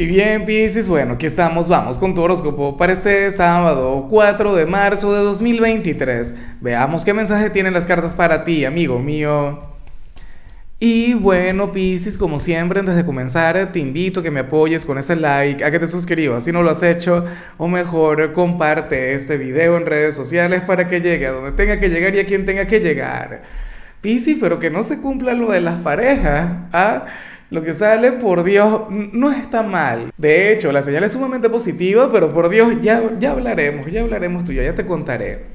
Y bien, Pisces, bueno, aquí estamos, vamos con tu horóscopo para este sábado 4 de marzo de 2023. Veamos qué mensaje tienen las cartas para ti, amigo mío. Y bueno, Pisces, como siempre, antes de comenzar, te invito a que me apoyes con ese like, a que te suscribas si no lo has hecho, o mejor, comparte este video en redes sociales para que llegue a donde tenga que llegar y a quien tenga que llegar. Pisces, pero que no se cumpla lo de las parejas, ¿ah? Lo que sale, por Dios, no está mal. De hecho, la señal es sumamente positiva, pero por Dios, ya, ya hablaremos, ya hablaremos tú, ya te contaré.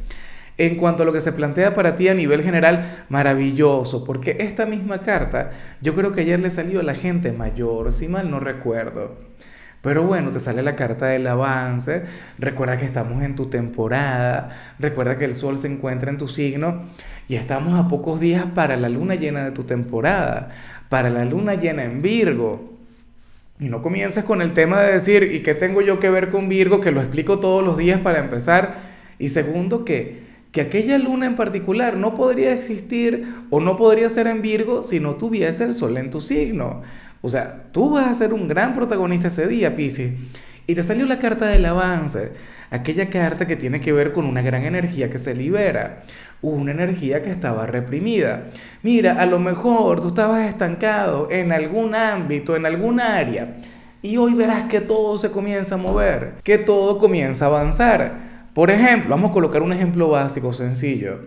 En cuanto a lo que se plantea para ti a nivel general, maravilloso, porque esta misma carta, yo creo que ayer le salió a la gente mayor, si mal no recuerdo. Pero bueno, te sale la carta del avance, recuerda que estamos en tu temporada, recuerda que el sol se encuentra en tu signo y estamos a pocos días para la luna llena de tu temporada para la luna llena en Virgo. Y no comiences con el tema de decir, ¿y qué tengo yo que ver con Virgo? Que lo explico todos los días para empezar. Y segundo, que, que aquella luna en particular no podría existir o no podría ser en Virgo si no tuviese el sol en tu signo. O sea, tú vas a ser un gran protagonista ese día, Piscis. Y te salió la carta del avance, aquella carta que tiene que ver con una gran energía que se libera, una energía que estaba reprimida. Mira, a lo mejor tú estabas estancado en algún ámbito, en algún área, y hoy verás que todo se comienza a mover, que todo comienza a avanzar. Por ejemplo, vamos a colocar un ejemplo básico, sencillo.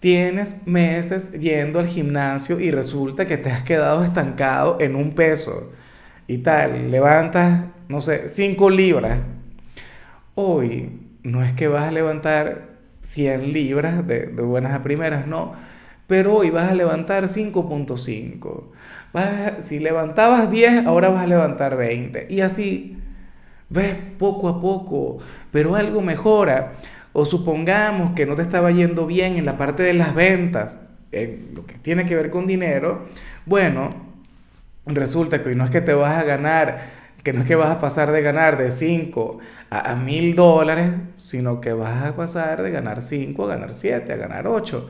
Tienes meses yendo al gimnasio y resulta que te has quedado estancado en un peso y tal, levantas no sé, 5 libras. Hoy no es que vas a levantar 100 libras de, buenas a primeras, no. Pero hoy vas a levantar 5.5. Si levantabas 10, ahora vas a levantar 20. Y así, ves, poco a poco, pero algo mejora. O supongamos que no te estaba yendo bien en la parte de las ventas, en lo que tiene que ver con dinero. Bueno, resulta que hoy no es que te vas a ganar que no es que vas a pasar de ganar de 5 a, mil dólares, sino que vas a pasar de ganar 5 a ganar 7, a ganar 8.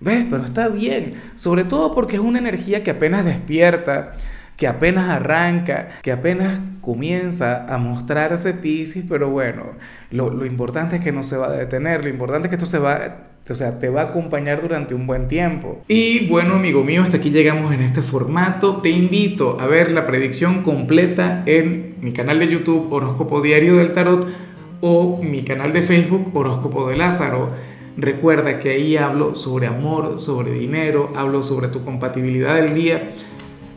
¿Ves? Pero está bien, sobre todo porque es una energía que apenas despierta, que apenas arranca, que apenas comienza a mostrarse Pisces, pero bueno, lo, importante es que no se va a detener, lo importante es que esto se va o sea, te va a acompañar durante un buen tiempo. Y bueno, amigo mío, hasta aquí llegamos en este formato. Te invito a ver la predicción completa en mi canal de YouTube Horóscopo Diario del Tarot o mi canal de Facebook Horóscopo de Lázaro. Recuerda que ahí hablo sobre amor, sobre dinero, hablo sobre tu compatibilidad del día.